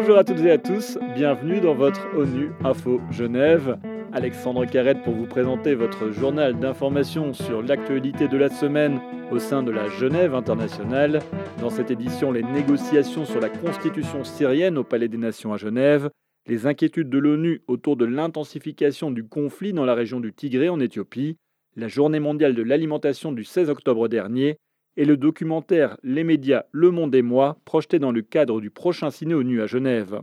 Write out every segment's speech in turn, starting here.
Bonjour à toutes et à tous, bienvenue dans votre ONU Info Genève. Alexandre Carrette pour vous présenter votre journal d'information sur l'actualité de la semaine au sein de la Genève internationale. Dans cette édition, les négociations sur la constitution syrienne au Palais des Nations à Genève, les inquiétudes de l'ONU autour de l'intensification du conflit dans la région du Tigré en Éthiopie, la journée mondiale de l'alimentation du 16 octobre dernier et le documentaire Les médias, le monde et moi, projeté dans le cadre du prochain ciné ONU à Genève.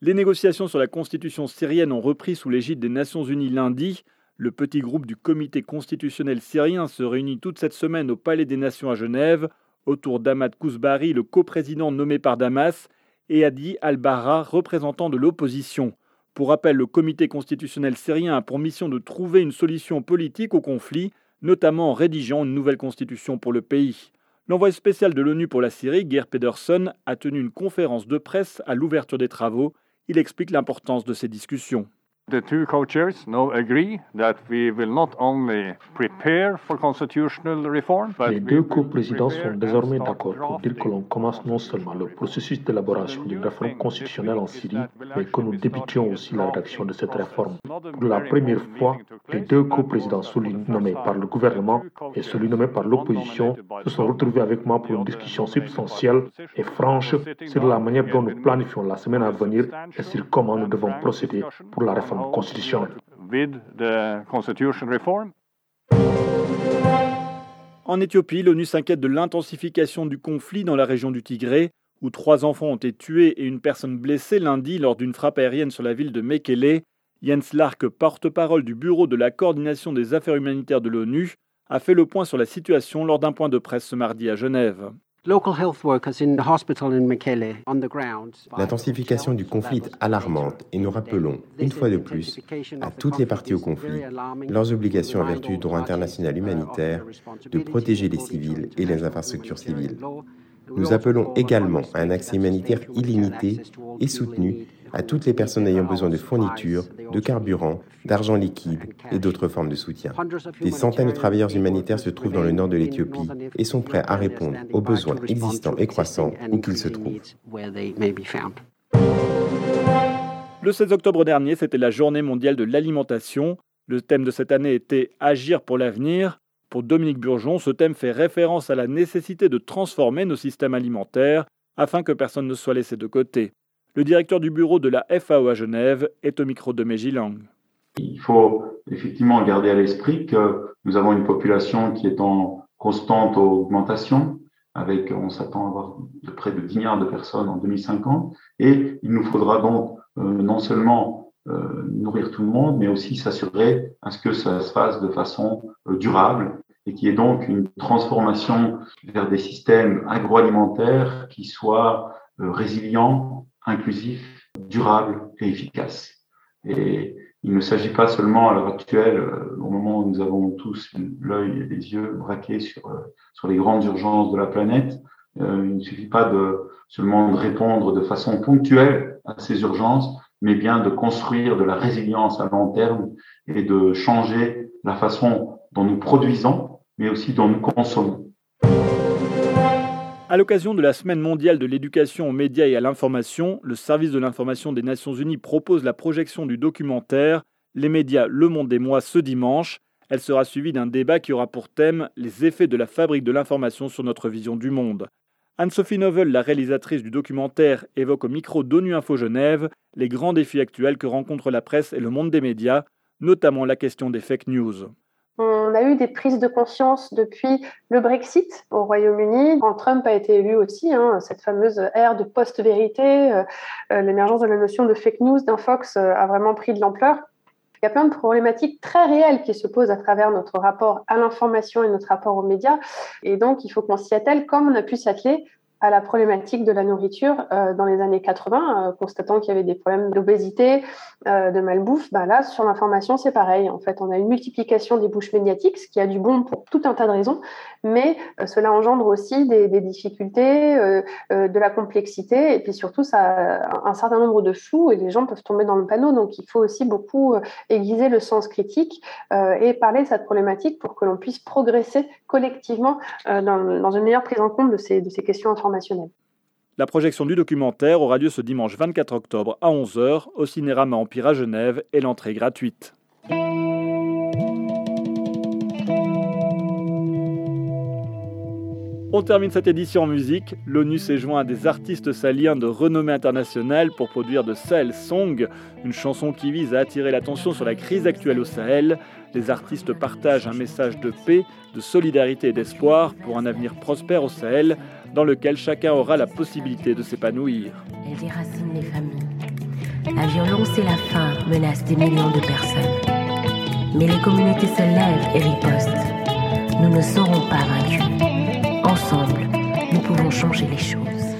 Les négociations sur la constitution syrienne ont repris sous l'égide des Nations Unies lundi. Le petit groupe du comité constitutionnel syrien se réunit toute cette semaine au Palais des Nations à Genève, autour d'Ahmad Kouzbari, le coprésident nommé par Damas, et Hadi al-Barra, représentant de l'opposition. Pour rappel, le comité constitutionnel syrien a pour mission de trouver une solution politique au conflit, notamment en rédigeant une nouvelle constitution pour le pays. L'envoyé spécial de l'ONU pour la Syrie, Geir Pedersen, a tenu une conférence de presse à l'ouverture des travaux il explique l'importance de ces discussions. The two co-chairs now agree that we will not only prepare for constitutional reform, but Les deux co-présidents sont désormais d'accord pour dire que l'on commence non seulement le processus d'élaboration d'une réforme constitutionnelle en Syrie, mais que nous débutions aussi la rédaction de cette réforme. Pour la première fois, les deux co-présidents, celui nommé par le gouvernement et celui nommé par l'opposition, se sont retrouvés avec moi pour une discussion substantielle et franche sur la manière dont nous planifions la semaine à venir et sur comment nous devons procéder pour la réforme en Éthiopie, l'ONU s'inquiète de l'intensification du conflit dans la région du Tigré, où trois enfants ont été tués et une personne blessée lundi lors d'une frappe aérienne sur la ville de Mekele. Jens Lark, porte-parole du Bureau de la coordination des affaires humanitaires de l'ONU, a fait le point sur la situation lors d'un point de presse ce mardi à Genève. L'intensification du conflit est alarmante et nous rappelons, une fois de plus, à toutes les parties au conflit leurs obligations en vertu du droit international humanitaire de protéger les civils et les infrastructures civiles. Nous appelons également à un accès humanitaire illimité et soutenu à toutes les personnes ayant besoin de fournitures, de carburant, d'argent liquide et d'autres formes de soutien. Des centaines de travailleurs humanitaires se trouvent dans le nord de l'Éthiopie et sont prêts à répondre aux besoins existants et croissants où qu'ils se trouvent. Le 16 octobre dernier, c'était la journée mondiale de l'alimentation. Le thème de cette année était Agir pour l'avenir. Pour Dominique Burgeon, ce thème fait référence à la nécessité de transformer nos systèmes alimentaires afin que personne ne soit laissé de côté. Le directeur du bureau de la FAO à Genève est au micro de Mejilang. Il faut effectivement garder à l'esprit que nous avons une population qui est en constante augmentation, avec, on s'attend à avoir près de 10 milliards de personnes en 2050, et il nous faudra donc euh, non seulement euh, nourrir tout le monde, mais aussi s'assurer à ce que ça se fasse de façon euh, durable et qui est donc une transformation vers des systèmes agroalimentaires qui soient résilients, inclusif, durable et efficace. Et il ne s'agit pas seulement à l'heure actuelle, euh, au moment où nous avons tous l'œil et les yeux braqués sur, euh, sur les grandes urgences de la planète, euh, il ne suffit pas seulement de répondre de façon ponctuelle à ces urgences, mais bien de construire de la résilience à long terme et de changer la façon dont nous produisons, mais aussi dont nous consommons. À l'occasion de la Semaine mondiale de l'éducation aux médias et à l'information, le service de l'information des Nations Unies propose la projection du documentaire Les médias, le monde et moi ce dimanche. Elle sera suivie d'un débat qui aura pour thème les effets de la fabrique de l'information sur notre vision du monde. Anne-Sophie Novel, la réalisatrice du documentaire, évoque au micro d'ONU Info Genève les grands défis actuels que rencontrent la presse et le monde des médias, notamment la question des fake news. On a eu des prises de conscience depuis le Brexit au Royaume-Uni, quand Trump a été élu aussi, hein, cette fameuse ère de post-vérité, euh, euh, l'émergence de la notion de fake news, d'infox euh, a vraiment pris de l'ampleur. Il y a plein de problématiques très réelles qui se posent à travers notre rapport à l'information et notre rapport aux médias. Et donc, il faut qu'on s'y attelle comme on a pu s'atteler à la problématique de la nourriture euh, dans les années 80, euh, constatant qu'il y avait des problèmes d'obésité, euh, de malbouffe. Ben là, sur l'information, c'est pareil. En fait, on a une multiplication des bouches médiatiques, ce qui a du bon pour tout un tas de raisons, mais cela engendre aussi des, difficultés, de la complexité, et puis surtout, ça a un certain nombre de flous et les gens peuvent tomber dans le panneau. Donc, il faut aussi beaucoup aiguiser le sens critique et parler de cette problématique pour que l'on puisse progresser collectivement dans, une meilleure prise en compte de ces, de ces questions La projection du documentaire aura lieu ce dimanche 24 octobre à 11h au Cinérama Empire à Genève et l'entrée gratuite. On termine cette édition en musique. L'ONU s'est joint à des artistes saliens de renommée internationale pour produire de Sahel Song, une chanson qui vise à attirer l'attention sur la crise actuelle au Sahel. Les artistes partagent un message de paix, de solidarité et d'espoir pour un avenir prospère au Sahel, dans lequel chacun aura la possibilité de s'épanouir. Elle déracine les familles. La violence et la faim menacent des millions de personnes. Mais les communautés se lèvent et ripostent. Nous ne serons pas vaincus nous pouvons changer les choses.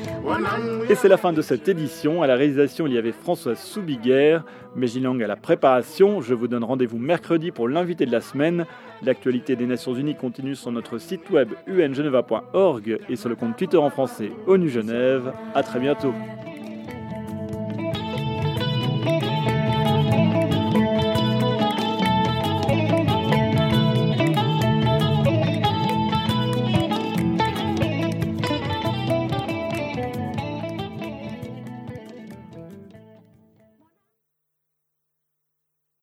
Et c'est la fin de cette édition. À la réalisation, il y avait Françoise Soubiguerre, Mégilang à la préparation. Je vous donne rendez-vous mercredi pour l'invité de la semaine. L'actualité des Nations Unies continue sur notre site web ungeneva.org et sur le compte Twitter en français ONU Genève. À très bientôt.